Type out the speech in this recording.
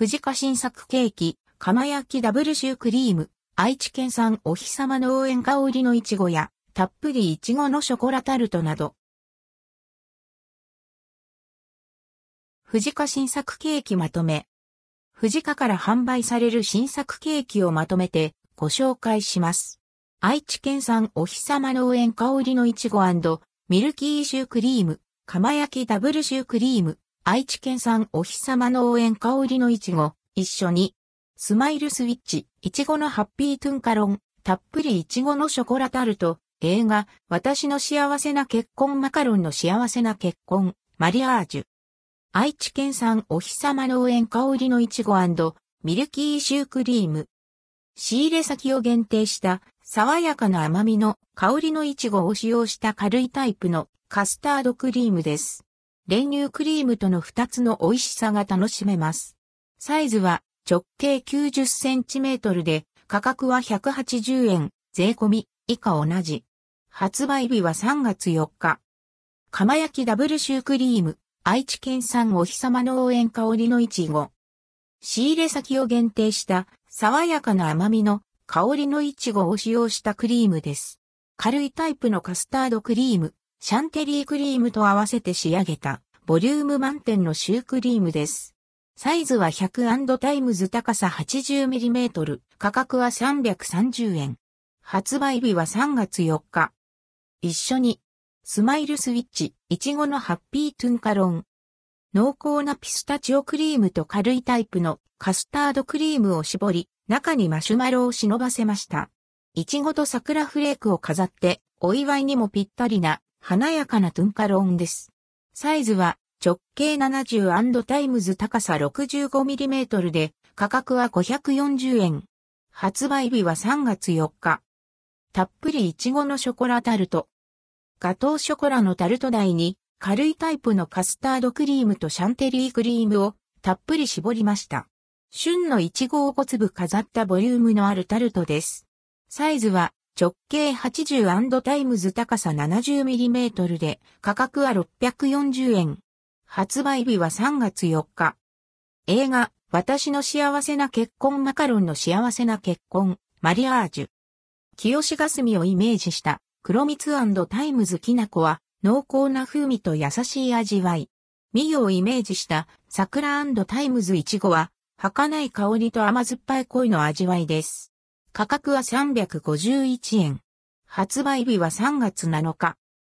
藤家新作ケーキ、釜焼きダブルシュークリーム、愛知県産お日様農園香りのいちごや、たっぷりいちごのショコラタルトなど。藤家新作ケーキまとめ。藤家から販売される新作ケーキをまとめてご紹介します。愛知県産お日様農園香りのいちごミルキーシュークリーム、釜焼きダブルシュークリーム、愛知県産お日様農園香りのいちご、一緒に、スマイルスイッチ、いちごのハッピートゥンカロン、たっぷりいちごのショコラタルト、映画、私の幸せな結婚マカロンの幸せな結婚、マリアージュ。愛知県産お日様農園香りのいちごミルキーシュークリーム。仕入れ先を限定した爽やかな甘みの香りのいちごを使用した軽いタイプのカスタードクリームです。練乳クリームとの2つの美味しさが楽しめます。サイズは直径90センチメートルで価格は180円、税込み以下同じ。発売日は3月4日。釜焼きダブルシュークリーム。愛知県産お日様農園香りのいちご。仕入れ先を限定した爽やかな甘みの香りのいちごを使用したクリームです。軽いタイプのカスタードクリーム、シャンテリークリームと合わせて仕上げたボリューム満点のシュークリームです。サイズは100 times 高さ 80mm、価格は330円。発売日は3月4日。一緒にスマイルスイッチ、いちごのハッピートゥンカロン。濃厚なピスタチオクリームと軽いタイプのカスタードクリームを絞り、中にマシュマロを忍ばせました。いちごと桜フレークを飾って、お祝いにもぴったりな華やかなトゥンカロンです。サイズは直径70 times 高さ 65mm で価格は540円。発売日は3月4日。たっぷりいちごのショコラタルト。ガトーショコラのタルト台に軽いタイプのカスタードクリームとシャンテリークリームをたっぷり絞りました。旬のイチゴを5粒飾ったボリュームのあるタルトです。サイズは直径80 times 高さ 70mm で価格は640円。発売日は3月4日。映画、私の幸せな結婚マカロンの幸せな結婚、マリアージュ。清霞をイメージした黒蜜 times きな粉は濃厚な風味と優しい味わい。美世をイメージした桜 times いちごは儚い香りと甘酸っぱい恋の味わいです。価格は351円。発売日は3月7日。